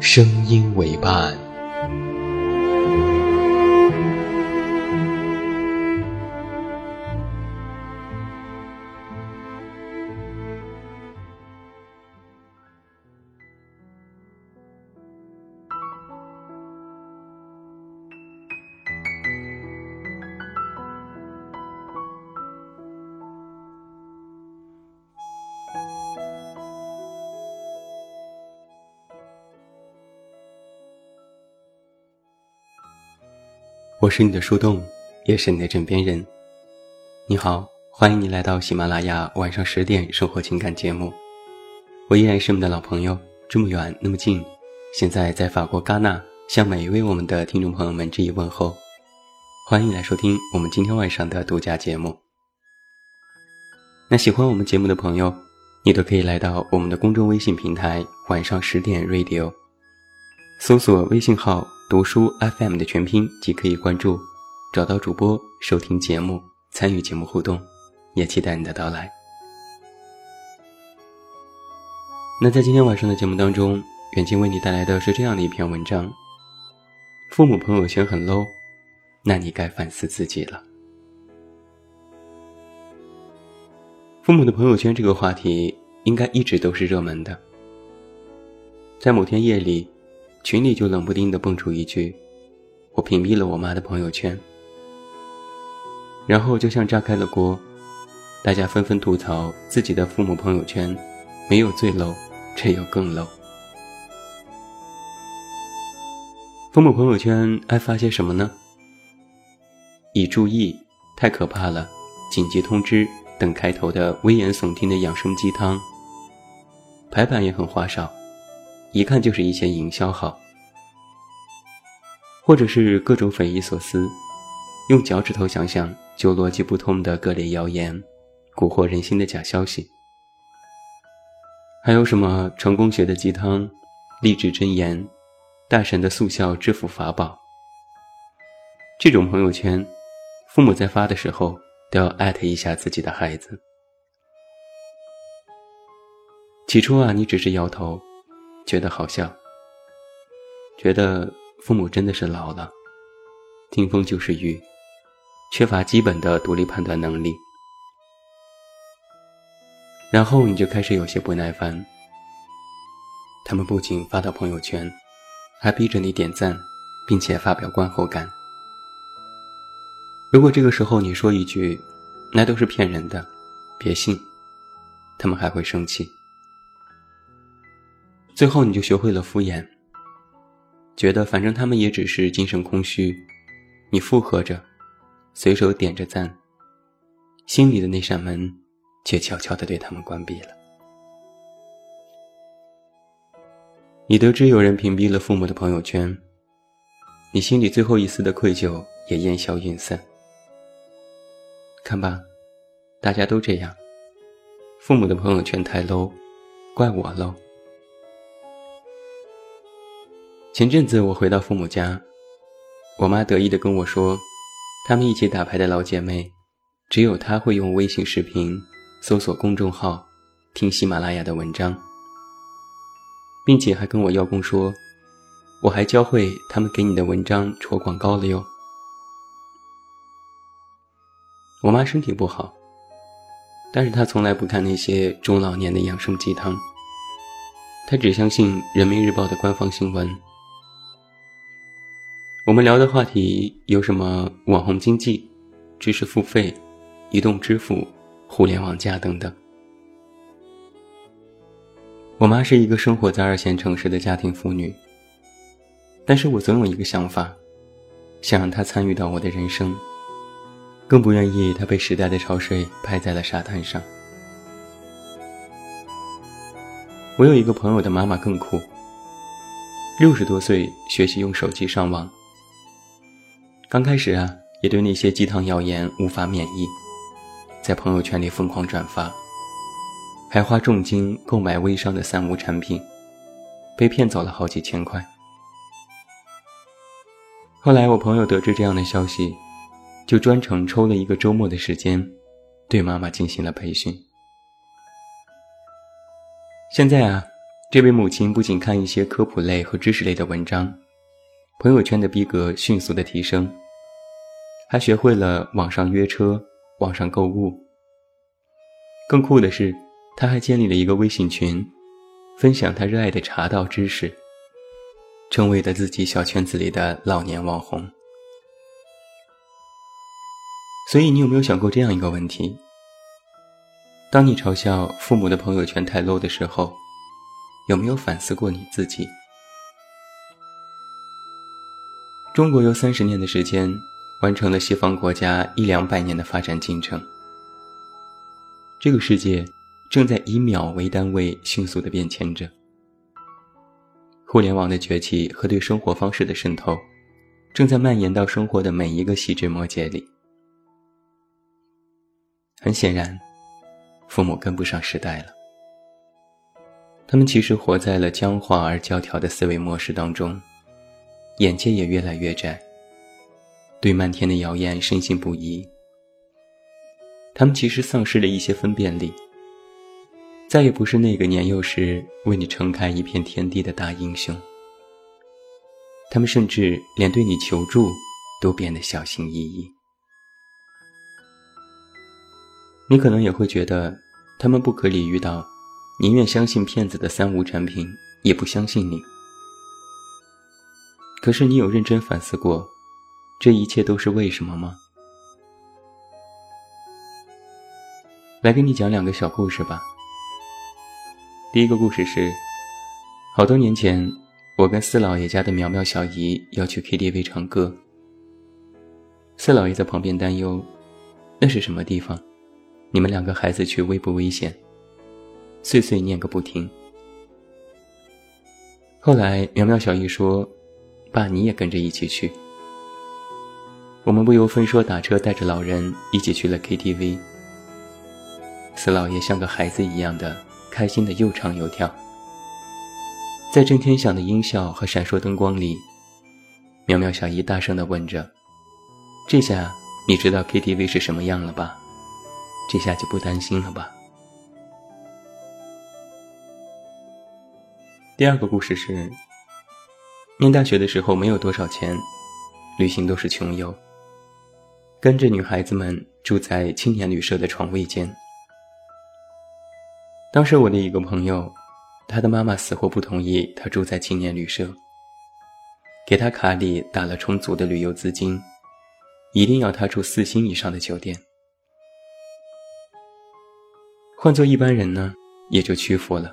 声音为伴。我是你的树洞，也是你的枕边人。你好，欢迎你来到喜马拉雅晚上十点生活情感节目。我依然是我们的老朋友，这么远那么近，现在在法国戛纳，向每一位我们的听众朋友们致以问候。欢迎来收听我们今天晚上的独家节目。那喜欢我们节目的朋友，你都可以来到我们的公众微信平台“晚上十点 Radio”，搜索微信号。读书 FM 的全拼即可以关注，找到主播收听节目，参与节目互动，也期待你的到来。那在今天晚上的节目当中，远近为你带来的是这样的一篇文章：父母朋友圈很 low，那你该反思自己了。父母的朋友圈这个话题应该一直都是热门的，在某天夜里。群里就冷不丁的蹦出一句：“我屏蔽了我妈的朋友圈。”然后就像炸开了锅，大家纷纷吐槽自己的父母朋友圈没有最 low，只有更 low。父母朋友圈爱发些什么呢？已注意，太可怕了！紧急通知等开头的危言耸听的养生鸡汤，排版也很花哨。一看就是一些营销号，或者是各种匪夷所思，用脚趾头想想就逻辑不通的各类谣言，蛊惑人心的假消息，还有什么成功学的鸡汤、励志箴言、大神的速效致富法宝？这种朋友圈，父母在发的时候都要艾特一下自己的孩子。起初啊，你只是摇头。觉得好笑，觉得父母真的是老了，听风就是雨，缺乏基本的独立判断能力。然后你就开始有些不耐烦，他们不仅发到朋友圈，还逼着你点赞，并且发表观后感。如果这个时候你说一句“那都是骗人的，别信”，他们还会生气。最后，你就学会了敷衍，觉得反正他们也只是精神空虚，你附和着，随手点着赞，心里的那扇门却悄悄地对他们关闭了。你得知有人屏蔽了父母的朋友圈，你心里最后一丝的愧疚也烟消云散。看吧，大家都这样，父母的朋友圈太 low，怪我 low。前阵子我回到父母家，我妈得意地跟我说，她们一起打牌的老姐妹，只有她会用微信视频搜索公众号，听喜马拉雅的文章，并且还跟我邀功说，我还教会他们给你的文章戳广告了哟。我妈身体不好，但是她从来不看那些中老年的养生鸡汤，她只相信人民日报的官方新闻。我们聊的话题有什么网红经济、知识付费、移动支付、互联网加等等。我妈是一个生活在二线城市的家庭妇女，但是我总有一个想法，想让她参与到我的人生，更不愿意她被时代的潮水拍在了沙滩上。我有一个朋友的妈妈更酷，六十多岁学习用手机上网，刚开始啊，也对那些鸡汤谣言无法免疫，在朋友圈里疯狂转发。还花重金购买微商的三无产品，被骗走了好几千块。后来我朋友得知这样的消息，就专程抽了一个周末的时间，对妈妈进行了培训。现在啊，这位母亲不仅看一些科普类和知识类的文章，朋友圈的逼格迅速的提升，还学会了网上约车、网上购物。更酷的是。他还建立了一个微信群，分享他热爱的茶道知识，成为了自己小圈子里的老年网红。所以，你有没有想过这样一个问题：当你嘲笑父母的朋友圈太 low 的时候，有没有反思过你自己？中国有三十年的时间，完成了西方国家一两百年的发展进程。这个世界。正在以秒为单位迅速的变迁着。互联网的崛起和对生活方式的渗透，正在蔓延到生活的每一个细枝末节里。很显然，父母跟不上时代了。他们其实活在了僵化而教条的思维模式当中，眼界也越来越窄，对漫天的谣言深信不疑。他们其实丧失了一些分辨力。再也不是那个年幼时为你撑开一片天地的大英雄。他们甚至连对你求助都变得小心翼翼。你可能也会觉得他们不可理喻到，宁愿相信骗子的三无产品，也不相信你。可是你有认真反思过，这一切都是为什么吗？来给你讲两个小故事吧。第一个故事是，好多年前，我跟四老爷家的苗苗小姨要去 KTV 唱歌。四老爷在旁边担忧：“那是什么地方？你们两个孩子去危不危险？”碎碎念个不停。后来苗苗小姨说：“爸，你也跟着一起去。”我们不由分说打车带着老人一起去了 KTV。四老爷像个孩子一样的。开心的又唱又跳，在震天响的音效和闪烁灯光里，苗苗小姨大声地问着：“这下你知道 KTV 是什么样了吧？这下就不担心了吧？”第二个故事是，念大学的时候没有多少钱，旅行都是穷游，跟着女孩子们住在青年旅社的床位间。当时我的一个朋友，他的妈妈死活不同意他住在青年旅社，给他卡里打了充足的旅游资金，一定要他住四星以上的酒店。换做一般人呢，也就屈服了。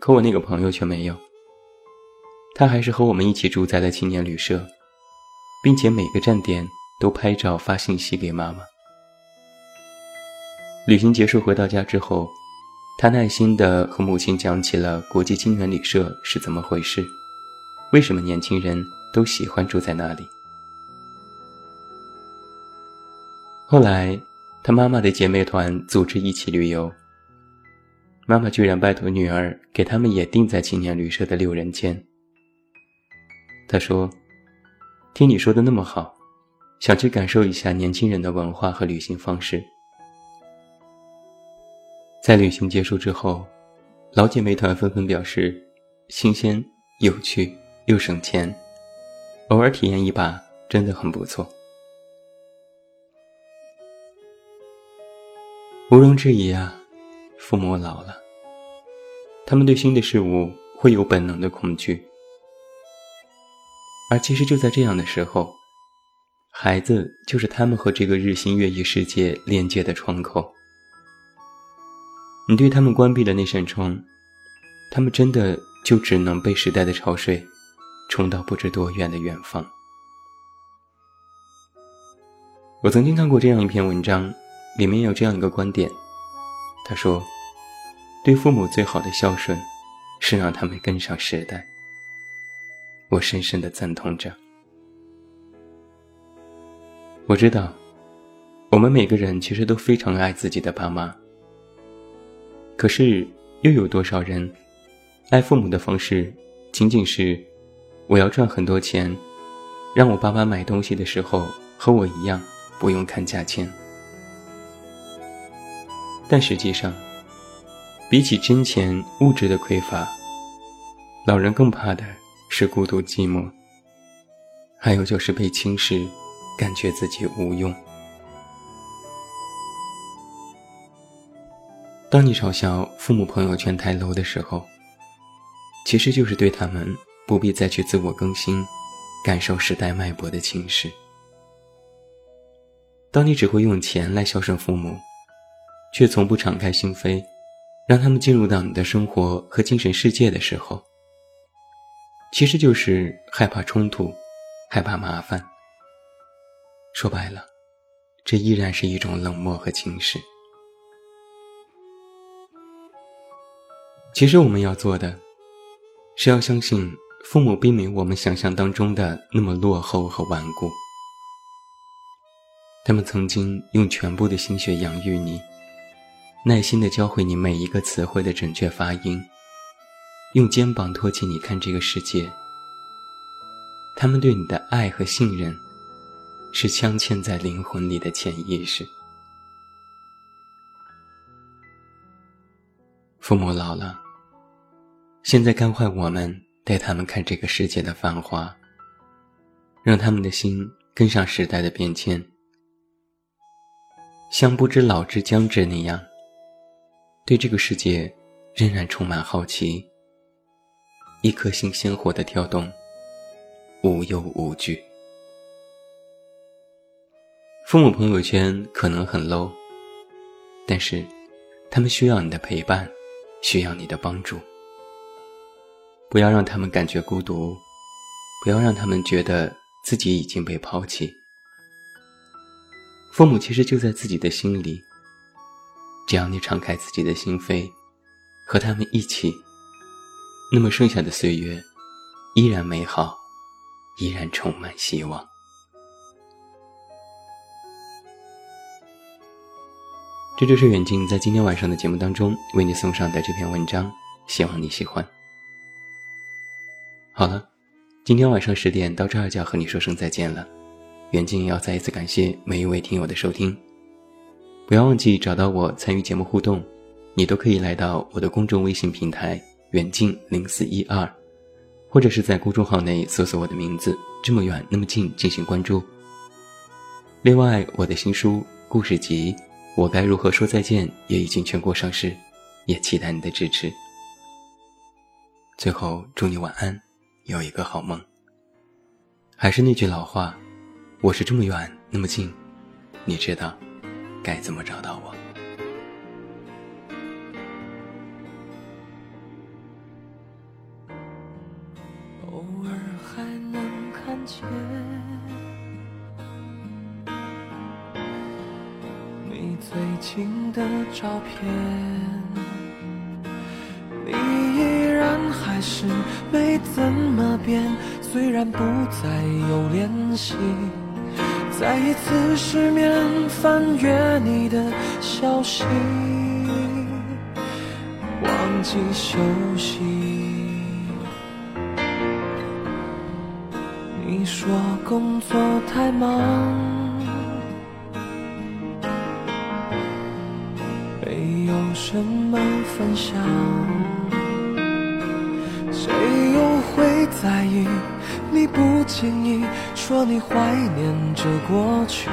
可我那个朋友却没有，他还是和我们一起住在了青年旅社，并且每个站点都拍照发信息给妈妈。旅行结束回到家之后。他耐心地和母亲讲起了国际青年旅社是怎么回事，为什么年轻人都喜欢住在那里。后来，他妈妈的姐妹团组织一起旅游，妈妈居然拜托女儿给他们也订在青年旅社的六人间。他说：“听你说的那么好，想去感受一下年轻人的文化和旅行方式。”在旅行结束之后，老姐妹团纷纷表示，新鲜、有趣又省钱，偶尔体验一把真的很不错。毋庸置疑啊，父母老了，他们对新的事物会有本能的恐惧。而其实就在这样的时候，孩子就是他们和这个日新月异世界连接的窗口。你对他们关闭了那扇窗，他们真的就只能被时代的潮水冲到不知多远的远方。我曾经看过这样一篇文章，里面有这样一个观点，他说：“对父母最好的孝顺，是让他们跟上时代。”我深深的赞同着。我知道，我们每个人其实都非常爱自己的爸妈。可是，又有多少人，爱父母的方式，仅仅是我要赚很多钱，让我爸妈买东西的时候和我一样不用看价钱。但实际上，比起金钱物质的匮乏，老人更怕的。是孤独寂寞，还有就是被轻视，感觉自己无用。当你嘲笑父母朋友圈太 low 的时候，其实就是对他们不必再去自我更新，感受时代脉搏的轻视。当你只会用钱来孝顺父母，却从不敞开心扉，让他们进入到你的生活和精神世界的时候，其实就是害怕冲突，害怕麻烦。说白了，这依然是一种冷漠和轻视。其实我们要做的，是要相信父母并没有我们想象当中的那么落后和顽固。他们曾经用全部的心血养育你，耐心的教会你每一个词汇的准确发音。用肩膀托起你看这个世界，他们对你的爱和信任，是镶嵌在灵魂里的潜意识。父母老了，现在该换我们带他们看这个世界的繁华，让他们的心跟上时代的变迁，像不知老之将至那样，对这个世界仍然充满好奇。一颗心鲜活的跳动，无忧无惧。父母朋友圈可能很 low，但是他们需要你的陪伴，需要你的帮助。不要让他们感觉孤独，不要让他们觉得自己已经被抛弃。父母其实就在自己的心里，只要你敞开自己的心扉，和他们一起。那么剩下的岁月，依然美好，依然充满希望。这就是远近在今天晚上的节目当中为你送上的这篇文章，希望你喜欢。好了，今天晚上十点到这儿就要和你说声再见了。远近要再一次感谢每一位听友的收听，不要忘记找到我参与节目互动，你都可以来到我的公众微信平台。远近零四一二，或者是在公众号内搜索我的名字“这么远那么近”进行关注。另外，我的新书故事集《我该如何说再见》也已经全国上市，也期待你的支持。最后，祝你晚安，有一个好梦。还是那句老话，我是这么远那么近，你知道该怎么找到我。天，你依然还是没怎么变，虽然不再有联系。再一次失眠，翻阅你的消息，忘记休息。你说工作太忙。什么分享？谁又会在意？你不经意说你怀念着过去，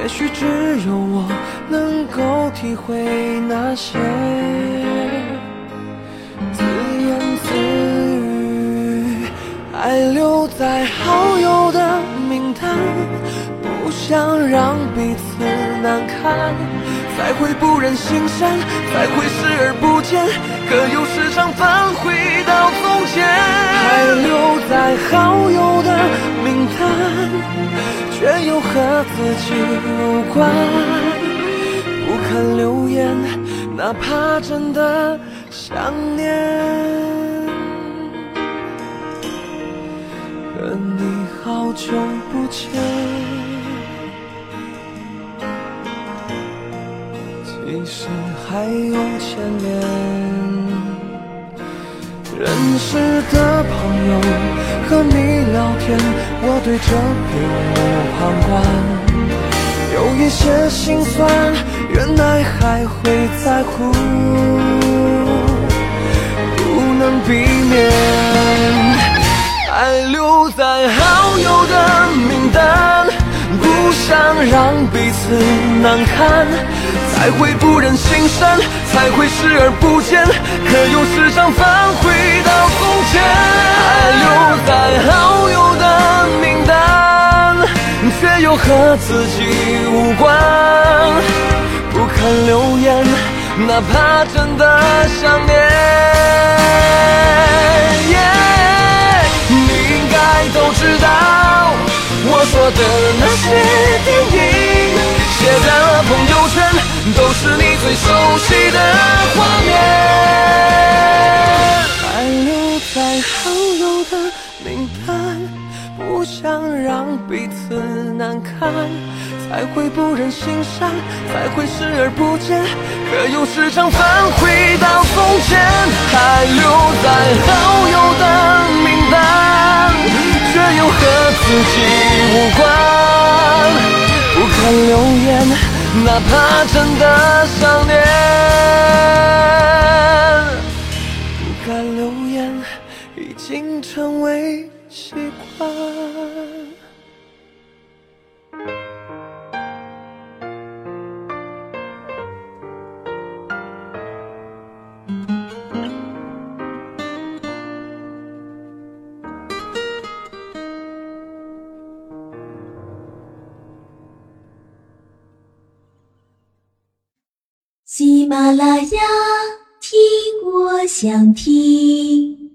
也许只有我能够体会那些自言自语，还留在好友的名单不想让彼此难堪，才会不忍心删，才会视而不见，可又时常返回到从前，还留在好友的名单，却又和自己无关，不肯留言，哪怕真的想念。和你好久不见，是还有牵连。认识的朋友和你聊天，我对着屏幕旁观，有一些心酸，原来还会在乎，不能避免。还留在好友的名单，不想让彼此难堪，才会不忍心删，才会视而不见，可又时常返回到从前。还留在好友的名单，却又和自己无关，不肯留言，哪怕真的想念。你应该都知道我说的那些电影，写在了朋友圈，都是你最熟悉的画面。还留在好友的名单，不想让彼此难堪，才会不忍心删，才会视而不见，可又时常返回到从前。还留在好友的名单。却又和自己无关，留言，哪怕真的想念。阿拉雅，听我想听。